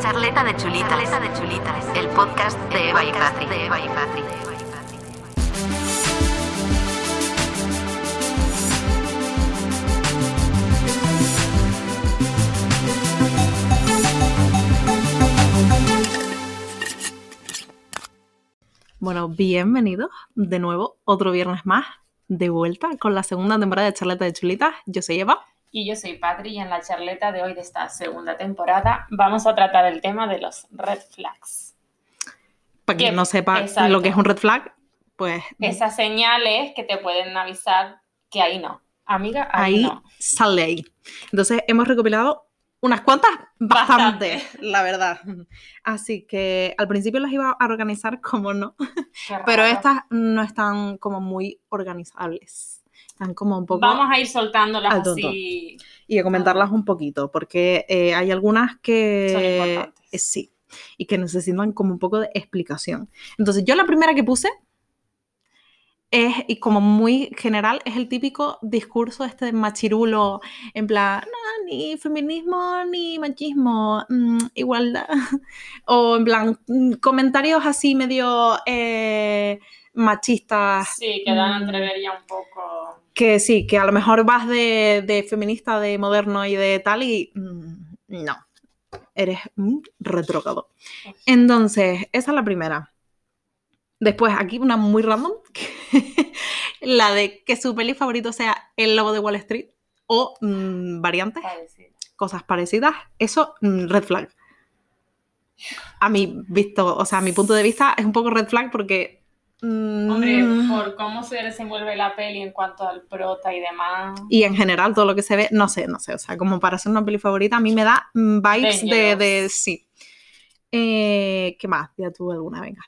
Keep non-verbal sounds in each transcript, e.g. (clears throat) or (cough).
Charleta de chulitas. Charleta de chulitas. El podcast de Eva y Patri. De Eva y Patri. Bueno, bienvenidos de nuevo, otro viernes más, de vuelta con la segunda temporada de Charleta de Chulitas. Yo soy Eva. Y yo soy Patri y en la charleta de hoy de esta segunda temporada vamos a tratar el tema de los red flags. Para quien no sepa exacto. lo que es un red flag, pues Esas señales que te pueden avisar que ahí no. Amiga, ahí, ahí no. sale ahí. Entonces hemos recopilado unas cuantas, Bastante. bastante, (laughs) la verdad. Así que al principio las iba a organizar como no, pero estas no están como muy organizables. Están como un poco... Vamos a ir soltándolas al tonto. así. y a comentarlas un poquito, porque eh, hay algunas Son que importantes. eh, sí, y que necesitan como un poco de explicación. Entonces, yo la primera que puse es, y como muy general, es el típico discurso este de machirulo, en plan, no, ni feminismo, ni machismo, mm, igualdad, (laughs) o en plan, mm, comentarios así medio eh, machistas Sí, que dan Mm. entrever ya un poco. Que sí, que a lo mejor vas de, de feminista, de moderno y de tal y mm, no, eres un retrógrado. Entonces, esa es la primera. Después, aquí una muy random, (laughs) la de que su peli favorito sea El Lobo de Wall Street o mm, variantes, cosas parecidas, eso, mm, red flag. A mi visto, o sea, a mi punto de vista es un poco red flag porque... mm, Hombre, por cómo se desenvuelve la peli en cuanto al prota y demás. Y en general, todo lo que se ve, no sé, no sé. O sea, como para ser una peli favorita, a mí me da mm, vibes de, de- sí. Eh, ¿Qué más? Ya tú alguna, venga.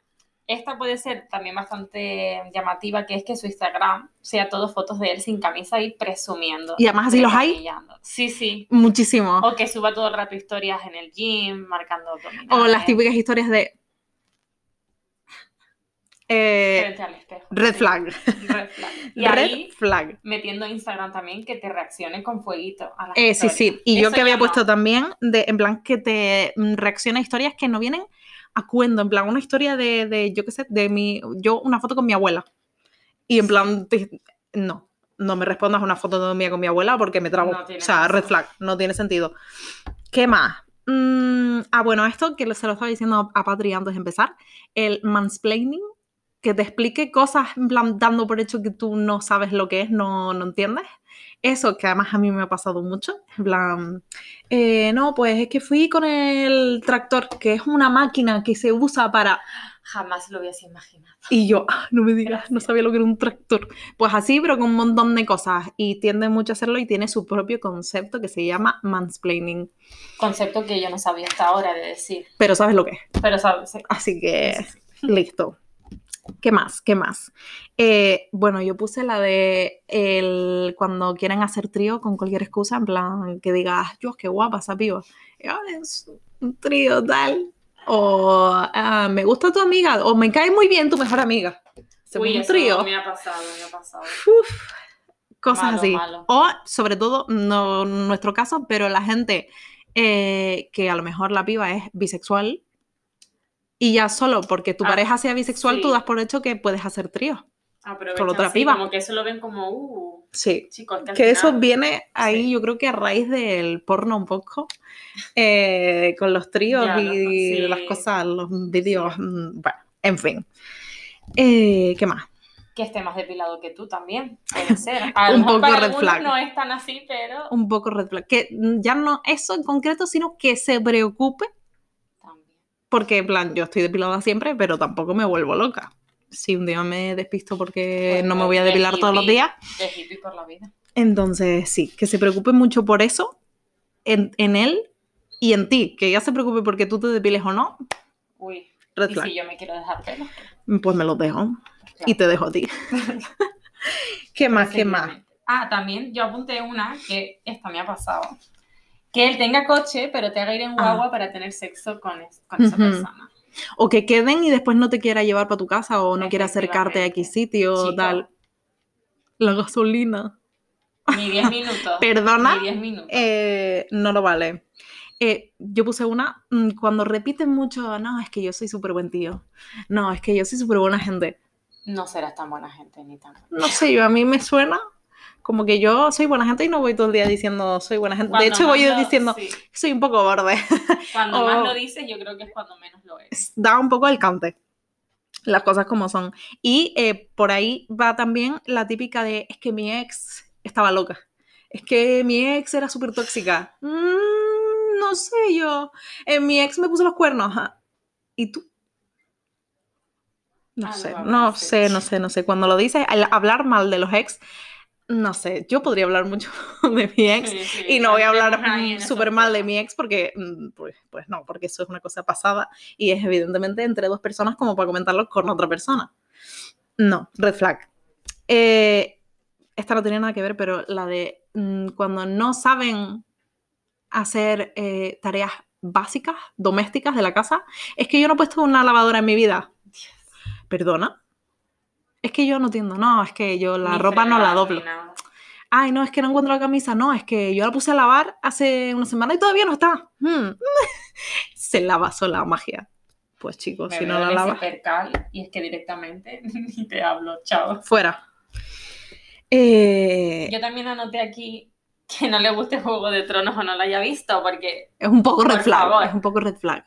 Esta puede ser también bastante llamativa, que es que su Instagram sea todo fotos de él sin camisa y presumiendo. Y además así los hay. Sí, sí. Muchísimo. O que suba todo el rato historias en el gym, marcando. O las típicas historias de. Eh, Frente al espejo. red flag. Red flag. (laughs) Y Red ahí, flag. metiendo Instagram también, que te reaccione con fueguito a las Eh, sí, sí. Y yo que había puesto también, de, en plan, que te mm, reacciona a historias que no vienen a cuento. En plan, una historia de, de, yo qué sé, de mi. Yo, una foto con mi abuela. Y en plan, te- no. No me respondas a una foto mía con mi abuela porque me trago. No o sea, red flag. No tiene sentido. ¿Qué más? Mm, ah, bueno, esto que se lo estaba diciendo a Patri antes de empezar. El mansplaining. Que te explique cosas, en plan, dando por hecho que tú no sabes lo que es, no, no entiendes. Eso que además a mí me ha pasado mucho. En plan, eh, no, pues es que fui con el tractor, que es una máquina que se usa para... Jamás lo hubiese imaginado. Y yo, "Ah, no me digas, no sabía lo que era un tractor. Pues así, pero con un montón de cosas. Y tiende mucho a hacerlo y tiene su propio concepto que se llama mansplaining. Concepto que yo no sabía hasta ahora de decir. Pero sabes lo que es. Pero sabes, sí. Así que, Sí, sí, listo. ¿Qué más? ¿Qué más? Eh, bueno, yo puse la de el, cuando quieren hacer trío con cualquier excusa, en plan que digas, yo, qué guapa esa piba. "Ah, es un trío tal. O "Ah, me gusta tu amiga. O me cae muy bien tu mejor amiga. Uy, un trío. me ha pasado, me ha pasado. Uf, cosas Malo, así. malo. O, sobre todo, no en nuestro caso, pero la gente eh, que a lo mejor la piba es bisexual y ya solo porque tu Ah, pareja sea bisexual, tú das por hecho que puedes hacer trío. Aprovechan, otra piba. Como que eso lo ven como, uh, Sí. chicos, que, eso viene ahí, sí. yo creo que a raíz del porno un poco, eh, con los tríos Ya, y sí. las cosas, los vídeos, mm, bueno, en fin. Eh, ¿Qué más? que esté más depilado que tú también. Puede (laughs) ser. A Un poco para red flag. No es tan así, pero Un poco red flag. Que ya no eso en concreto, sino que se preocupe. Porque, en plan, yo estoy depilada siempre, pero tampoco me vuelvo loca. Si un día me despisto porque Bueno, no me voy a de depilar todos los días, De hippie por la vida. entonces sí, que se preocupe mucho por eso en, en él y en ti. Que ya se preocupe porque tú te depiles o no, Uy. red y flag. si yo me quiero dejar pelo. Pues me los dejo y te dejo a ti. (laughs) ¿Qué más? ¿Qué más? Ah, también yo apunté una que esta me ha pasado. Que él tenga coche, pero te haga ir en Ah. guagua para tener sexo con, es- con esa persona. O que queden y después no te quiera llevar para tu casa o no quiera acercarte a X sitio o Chico. tal. La gasolina. Ni 10 minutos. (laughs) Perdona, Ni 10 minutos. eh, no lo vale. Eh, yo puse una, mm, cuando repiten mucho, no, es que yo soy súper buen tío. No, es que yo soy súper buena gente. No serás tan buena gente ni tan. No sé, yo a mí me suena como que yo soy buena gente y no voy todo el día diciendo soy buena gente. Cuando de hecho, voy lo- diciendo sí. soy un poco borde. Cuando (laughs) o- más lo dices, yo creo que es cuando menos lo es. da un poco el cante. Las cosas como son. Y eh, por ahí va también la típica de es que mi ex estaba loca. Es que mi ex era súper tóxica. Mm, no sé yo. Eh, mi ex me puso los cuernos. ¿Y tú? No Ah, sé, no, sé, no sé, no sé. Cuando lo dices, al hablar mal de los ex, no sé, yo podría hablar mucho (laughs) de mi ex, Sí, sí, y no voy a hablar súper mal de mi ex porque, mm, pues, pues no, porque eso es una cosa pasada y es evidentemente entre dos personas como para comentarlo con otra persona. No, red flag. Eh, esta no tenía nada que ver, pero la de mm, cuando no saben hacer eh, tareas básicas, domésticas de la casa, es que yo no he puesto una lavadora en mi vida. ¿Perdona? Es que yo no entiendo, no, es que yo la Ni ropa no la doblo nada. ay, no, es que no encuentro la camisa, no, es que yo la puse a lavar hace una semana y todavía no está. Hmm. (laughs) Se lava sola, magia. Pues chicos, Me si no la lavas, percal y es que directamente (laughs) ni te hablo, chao. fuera. Eh, Yo también anoté aquí que no le guste Juego de Tronos o no lo haya visto, porque es un poco red flag, favor. es un poco red flag.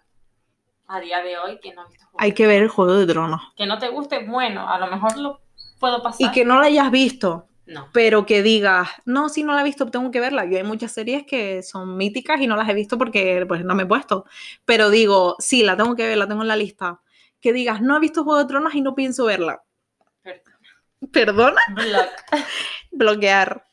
A día de hoy, que no ha visto Juego Hay que ver el Juego de Tronos. Que no te guste, bueno, a lo mejor lo puedo pasar. Y que no la hayas visto, No. pero que digas, no, si no la he visto, tengo que verla. Yo hay muchas series que son míticas y no las he visto porque pues, no me he puesto. Pero digo, sí, la tengo que ver, la tengo en la lista. Que digas, no he visto Juego de Tronos y no pienso verla. ¿Perdona? Block. (laughs) bloquear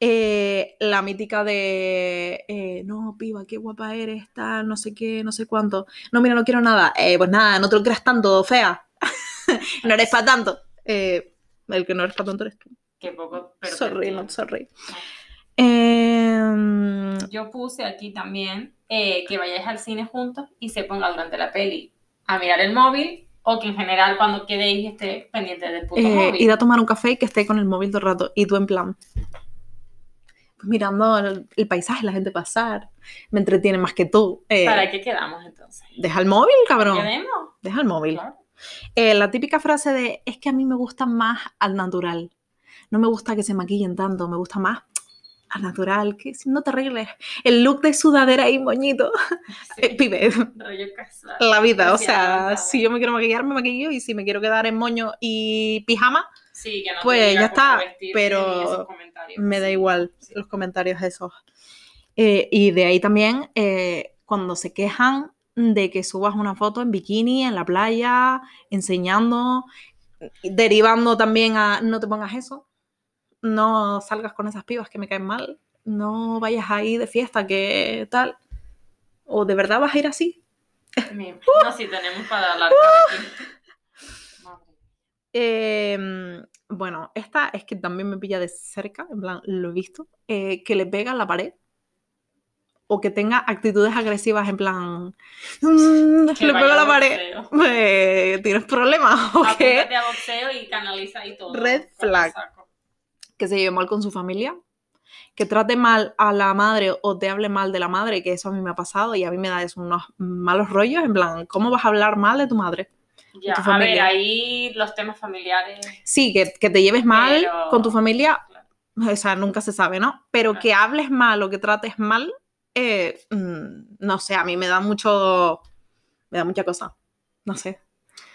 eh, la mítica de eh, no, piba, qué guapa eres, tal, no sé qué, no sé cuánto. No, mira, no quiero nada. Eh, pues nada, no te lo creas tanto, fea. (laughs) no eres para tanto. El que no eres para tanto eres tú. Qué poco. Sorry, pervertido. not sorry. Em, Yo puse aquí también que vayáis al cine juntos y se ponga durante la peli a mirar el móvil o que en general cuando quedéis esté pendiente del puto eh, móvil. ir a tomar un café y que esté con el móvil todo el rato. Y tú en plan. Mirando el, el paisaje, la gente pasar. Me entretiene más que tú. Eh, ¿Para qué quedamos entonces? Deja el móvil, cabrón. ¿Quedemos? Deja el móvil. Claro. Eh, la típica frase de es que a mí me gusta más al natural. No me gusta que se maquillen tanto, me gusta más al natural, que si no te arregles. El look de sudadera y moñito. Sí. Eh, pibe, la vida. O sea, si yo me quiero maquillar, me maquillo. Y si me quiero quedar en moño y pijama, Sí, que no pues ya está, pero me da igual Sí. los comentarios esos. Eh, y de ahí también, eh, cuando se quejan de que subas una foto en bikini, en la playa, enseñando, derivando también a no te pongas eso, no salgas con esas pibas que me caen mal, no vayas ahí de fiesta, que tal, o de verdad vas a ir así. No, sí, tenemos para hablar. (laughs) Eh, bueno, esta es que también me pilla de cerca, en plan, lo he visto, eh, que le pega a la pared o que tenga actitudes agresivas en plan, "Mm, le vaya pego a la pared. Eh, ¿tienes problemas (laughs) o qué? Apúntate a boxeo y canaliza ahí todo. Red flag. Que se lleve mal con su familia, que trate mal a la madre o te hable mal de la madre, que eso a mí me ha pasado y a mí me da eso, unos malos rollos, en plan, ¿cómo vas a hablar mal de tu madre? Ya, a ver, ahí los temas familiares. Sí, que, que te lleves mal Pero- con tu familia, claro. o sea, nunca se sabe, ¿no? Pero Claro. que hables mal o que trates mal, eh, mm, no sé, a mí me da mucho, me da mucha cosa, no sé.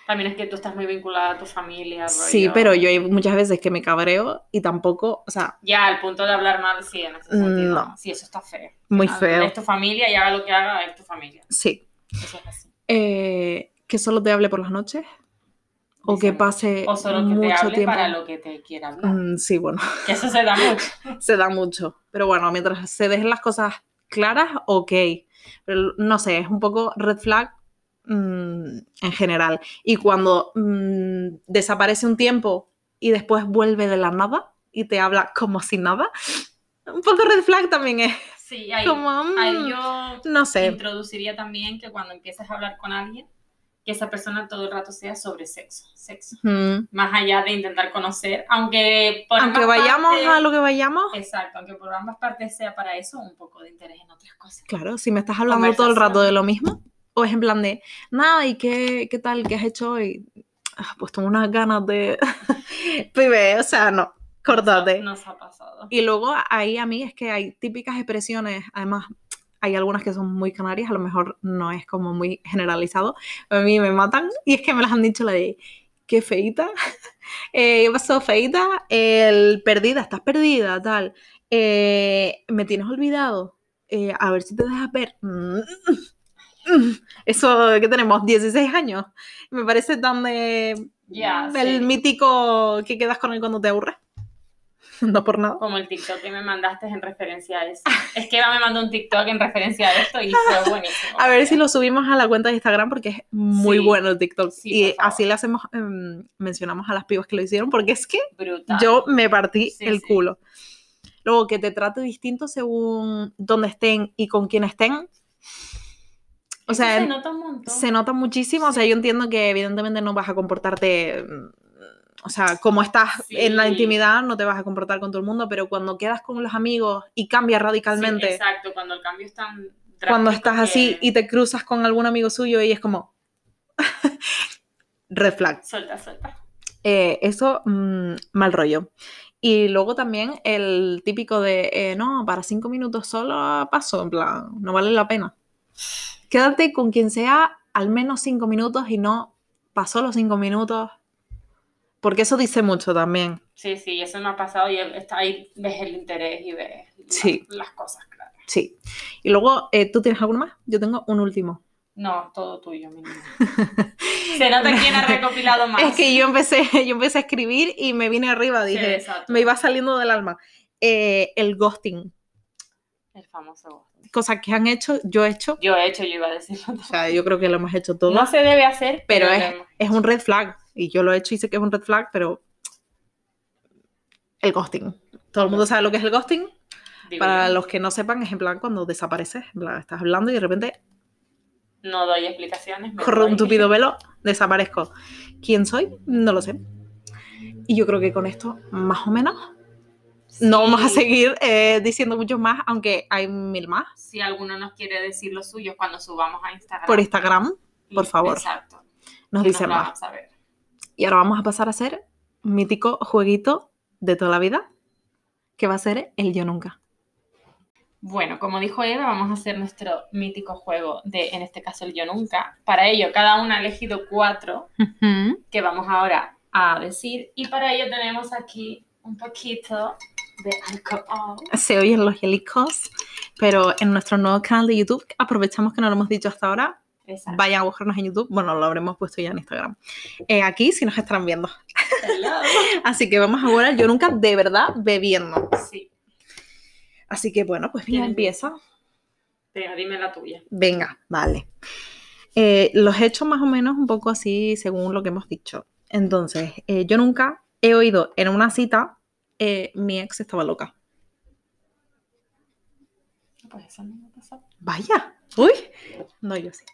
También es que tú estás muy vinculada a tu familia. Sí, rollo- pero yo hay muchas veces que me cabreo y tampoco, o sea, Ya, al punto de hablar mal, sí, en ese sentido. No. Sí, eso está feo. muy feo. Es tu familia y haga lo que haga, es tu familia. Sí. Eso es así. Eh, que solo te hable por las noches o que pase O solo que te mucho hable tiempo. para lo que te quiera hablar. Mm, sí, bueno, (laughs) Que eso se da mucho. se da mucho. Pero bueno, mientras se dejen las cosas claras, ok. Pero no sé, es un poco red flag mm, en general. Y cuando mm, desaparece un tiempo y después vuelve de la nada y te habla como si nada, (laughs) un poco red flag también es. Sí, ahí, Como, mm, ahí yo No sé. introduciría también que cuando empieces a hablar con alguien, que esa persona todo el rato sea sobre sexo, sexo. Mm. Más allá de intentar conocer, aunque por Aunque ambas vayamos partes- a lo que vayamos, Exacto, aunque por ambas partes sea para eso, un poco de interés en otras cosas. claro, si me estás hablando todo el rato de lo mismo, o es en plan de, nada, ¿y qué, qué tal? ¿Qué has hecho hoy? Ah, pues tengo unas ganas de... (laughs) Pibe, o sea, no, córtate. Nos ha pasado. Y luego ahí a mí es que hay típicas expresiones, además hay algunas que son muy canarias, a lo mejor no es como muy generalizado, a mí me matan y es que me las han dicho la de qué feita, (laughs) eh, ¿qué pasó feita? El perdida, estás perdida, tal, Eh, me tienes olvidado, Eh, a ver si te dejas ver. (laughs) Eso que tenemos 16 años, me parece tan de... El sí. mítico que quedas con él cuando te aburres. (laughs) No por nada. Como el TikTok que me mandaste en referencia a eso. Es que Eva me mandó un TikTok en referencia a esto y fue (laughs) buenísimo. A ver si lo subimos a la cuenta de Instagram porque es muy Sí. bueno el TikTok. Sí, y así le hacemos, em, mencionamos a las pibas que lo hicieron porque es que Brutal. yo me partí Sí, el sí. culo. Luego, que te trate distinto según dónde estén y con quién estén. O sea, se nota un montón. se nota muchísimo. O sea, yo entiendo que evidentemente no vas a comportarte, mm, o sea, como estás en la intimidad, no te vas a comportar con todo el mundo, pero cuando quedas con los amigos y cambia Sí, radicalmente, exacto, cuando el cambio es tan cuando estás así y te cruzas con algún amigo suyo y es como (laughs) red flag. Suelta, suelta. Eh, eso, mm, mal rollo. Y luego también el típico de, eh, no, para cinco minutos solo paso, en plan, no vale la pena. Quédate con quien sea al menos cinco minutos y no pasó los cinco minutos, porque eso dice mucho también. Sí, sí, eso me ha pasado y está ahí ves el interés y ves Sí. las cosas claras. Sí. Y luego, eh, ¿tú tienes alguno más? Yo tengo un último. No, todo tuyo, mi niña. (laughs) Se nota quién ha recopilado más. Es que yo empecé, yo empecé a escribir y me vine arriba, Sí, dije, exacto. me iba saliendo del alma. Eh, el ghosting, El famoso. Cosas que han hecho, yo he hecho. Yo he hecho, yo iba a decirlo. O sea, yo creo que lo hemos hecho todos. No se debe hacer, pero es, es un red flag. Y yo lo he hecho y sé que es un red flag, pero el ghosting. Todo el mundo sabe lo que es el ghosting. digo Para los que no sepan, es en plan cuando desapareces. En plan, estás hablando y de repente, No doy explicaciones. me corre un tupido velo, desaparezco. ¿Quién soy? No lo sé. Y yo creo que con esto, más o menos, no vamos a seguir eh, diciendo muchos más, aunque hay mil más Si alguno nos quiere decir lo suyo cuando subamos a Instagram. por Instagram. por favor. Exacto. Nos dicen más. vamos a ver. Y ahora vamos a pasar a hacer un mítico jueguito de toda la vida, que va a ser el yo nunca. Bueno, como dijo Eva, vamos a hacer nuestro mítico juego de, en este caso, el yo nunca. Para ello, cada una ha elegido cuatro que vamos ahora a decir. Y para ello tenemos aquí un poquito de alcohol. Se oyen los helicos, pero en nuestro nuevo canal de YouTube, aprovechamos que no lo hemos dicho hasta ahora, Exacto. vayan a buscarnos en YouTube, bueno, lo habremos puesto ya en Instagram. Eh, aquí si nos están viendo. (laughs) Así que vamos ahora, yo nunca de verdad bebiendo. Sí, Así que bueno, pues mira, ¿Quién empieza. pero dime la tuya. Venga, vale. Eh, los he hecho más o menos un poco así según lo que hemos dicho. Entonces, eh, yo nunca he oído en una cita, eh, mi ex estaba loca. Pues eso no me. Vaya, uy, no, yo sí.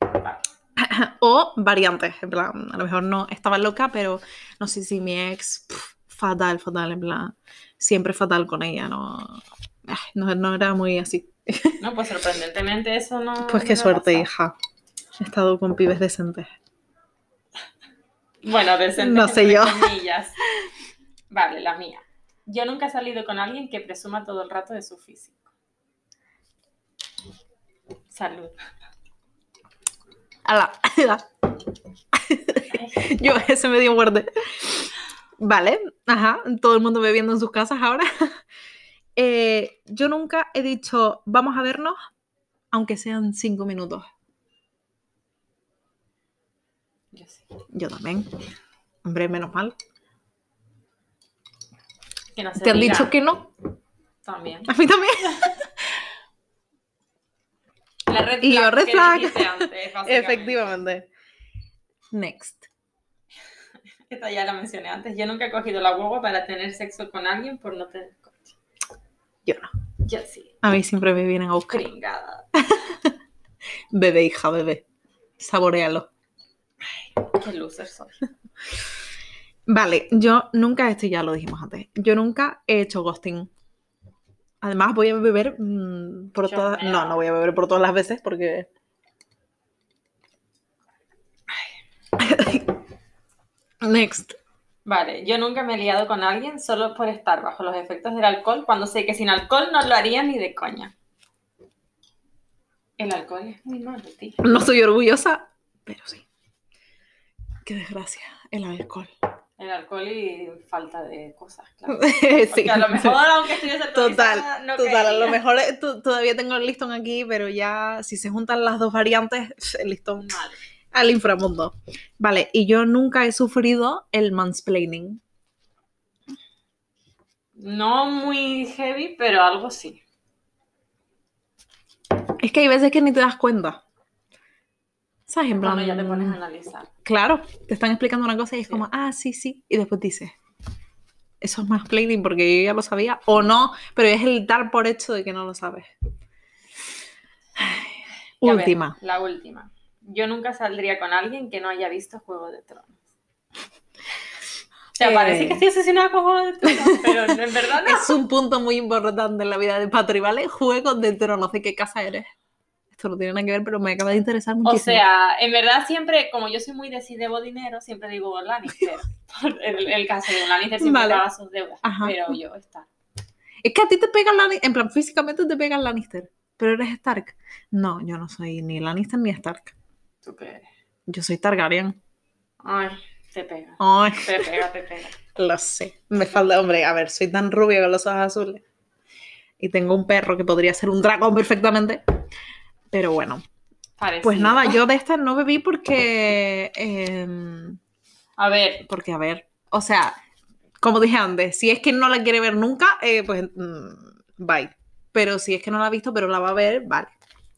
(clears throat) O variantes, en plan, a lo mejor no estaba loca, pero no sé si mi ex, fatal, fatal, en plan, siempre fatal con ella, no, no, no era muy así. No, pues sorprendentemente eso no. Pues qué suerte, hija. He estado con pibes decentes. Bueno, decentes No sé yo. comillas. Vale, la mía. Yo nunca he salido con alguien que presuma todo el rato de su físico. Salud. Ala. (laughs) Yo, ese me dio muerte. Vale, ajá, todo el mundo bebiendo en sus casas ahora. Eh, yo nunca he dicho, vamos a vernos, aunque sean cinco minutos. Yo sí. Yo también. Hombre, menos mal. Que no se ¿Te han diga dicho que no? También. A mí también. (laughs) La red Y yo, flag red antes. Efectivamente. Next. (laughs) Esta ya la mencioné antes. Yo nunca he cogido la guagua para tener sexo con alguien por no tener coche. Yo no. Yo sí. A mí siempre me vienen a buscar. Pringada. (laughs) Bebé, hija, bebé. Saborealo. Qué loser soy. Vale, yo nunca, esto ya lo dijimos antes, yo nunca he hecho ghosting. Además voy a beber mm, por Yo todas... No, no voy a beber por todas las veces porque... (laughs) Next. Vale, yo nunca me he liado con alguien solo por estar bajo los efectos del alcohol cuando sé que sin alcohol no lo haría ni de coña. El alcohol es muy malo, tío. No estoy orgullosa, pero sí. Qué desgracia, el alcohol. El alcohol y falta de cosas, claro. (laughs) sí. Porque a lo mejor, aunque estuviese Total, no total. A lo mejor eh, to- todavía tengo el listón aquí, pero ya si se juntan las dos variantes, (laughs) el listón al inframundo. Vale, y yo nunca he sufrido el mansplaining. No muy heavy, pero algo sí. Es que hay veces que ni te das cuenta. ¿Sabes? En plan, Cuando ya te pones a analizar. Claro, te están explicando una cosa y es Sí. como, ah, sí, sí. Y después dices, eso es mansplaining porque yo ya lo sabía. O no, pero es el dar por hecho de que no lo sabes. Ver, Última. la última. Yo nunca saldría con alguien que no haya visto Juego de Tronos. O sea, Eh. parece que estoy obsesionada con Juego de Tronos, pero en verdad no. (laughs) Es un punto muy importante en la vida de Patri, ¿vale? Juegos de tronos, ¿de qué casa eres? Esto no tiene nada que ver, pero me acaba de interesar O muchísimo. sea, en verdad siempre, como yo soy muy de si debo dinero, siempre digo Lannister. (laughs) El, el caso de Lannister siempre Vale. paga sus deudas. Ajá. Pero yo está. es que a ti te pegan Lannister, en plan, físicamente te pegan Lannister, pero eres Stark. No, yo no soy ni Lannister ni Stark. ¿Tú qué eres? Yo soy Targaryen. Ay, te pega. Ay, Te pega, te pega. (laughs) lo sé. Me falta, hombre, a ver, soy tan rubia con los ojos azules. Y tengo un perro que podría ser un dragón perfectamente. Pero bueno, Parecido. pues nada, yo de esta no bebí porque... em, A ver, Porque, a ver, o sea, como dije antes, si es que no la quiere ver nunca, eh, pues mm, bye. Pero si es que no la ha visto, pero la va a ver, vale.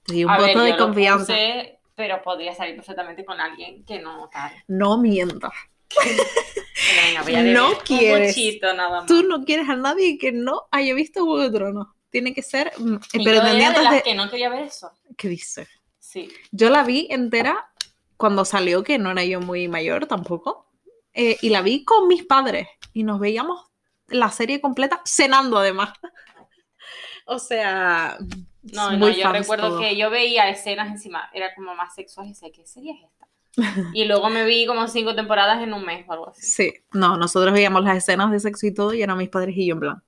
Y un a ver, voto de confianza. puse, pero podría salir perfectamente con alguien que no tal. No mientas. Pero venga, No quieres. Nada más. Tú no quieres a nadie que no haya visto Juego de Tronos. Tiene que ser mm, Y yo era de pretendientes las de... que no quería ver eso. ¿Qué dices? Sí. Yo la vi entera cuando salió, que no era yo muy mayor tampoco. eh, y la vi con mis padres. Y nos veíamos la serie completa cenando además. (laughs) o sea... No, no, yo recuerdo todo. que yo veía escenas encima, era como más sexuales y decía, ¿qué serie es esta? (laughs) Y luego me vi como cinco temporadas en un mes o algo así. Sí, no, nosotros veíamos las escenas de sexo y todo y eran mis padres y yo en plan.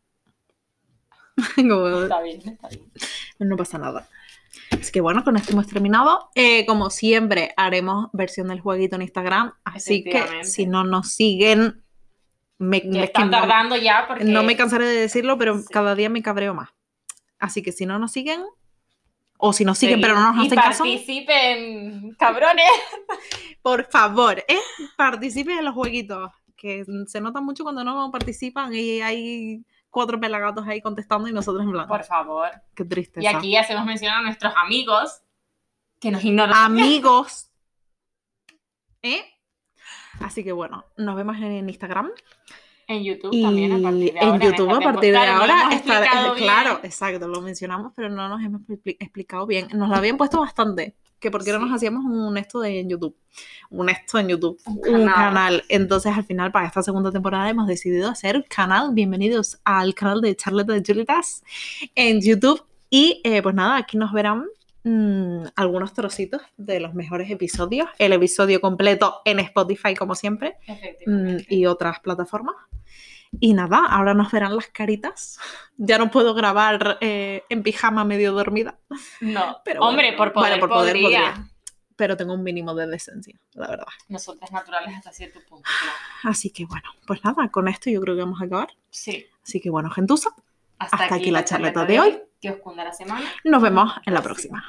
(laughs) Como, Está bien, está bien. no pasa nada. Así que bueno, con esto hemos terminado. Eh, como siempre, haremos versión del jueguito en Instagram. Así que si no nos siguen, me, es que están no, tardando ya porque... no me cansaré de decirlo, pero Sí. cada día me cabreo más. Así que si no nos siguen, o si nos siguen Sí. pero no nos hacen caso, participen, cabrones. (laughs) por favor, ¿eh? participen en los jueguitos. Que se nota mucho cuando no participan y hay cuatro pelagatos ahí contestando y nosotros en blanco. Por favor. Qué tristeza. Y aquí hacemos mención a nuestros amigos que nos ignoran. Amigos. (laughs) ¿Eh? Así que bueno, nos vemos en Instagram. En YouTube Y también a partir de en ahora. YouTube a esta partir de ahora (laughs) claro, exacto, lo mencionamos, pero no nos hemos expli- explicado bien. Nos lo habían puesto bastante, que por qué no nos Sí. hacíamos un esto de en YouTube. Un esto en YouTube, Un un canal. Entonces, al final, para esta segunda temporada hemos decidido hacer canal. Bienvenidos al canal de Charlotte de Julitas en YouTube. Y eh, pues nada, aquí nos verán mm, algunos trocitos de los mejores episodios. El episodio completo en Spotify, como siempre mm, Efectivamente. y otras plataformas. Y nada, ahora nos verán las caritas. (laughs) Ya no puedo grabar eh, en pijama medio dormida, No, (laughs) pero hombre, bueno, por poder, bueno, por poder podría. podría. pero tengo un mínimo de decencia, la verdad. Nosotras naturales hasta cierto punto. claro. Así que bueno, pues nada, con esto yo creo que vamos a acabar. Sí. Así que bueno, gentuza, Hasta, Hasta aquí la charleta de hoy. Que os cunda la semana. nos vemos en la próxima.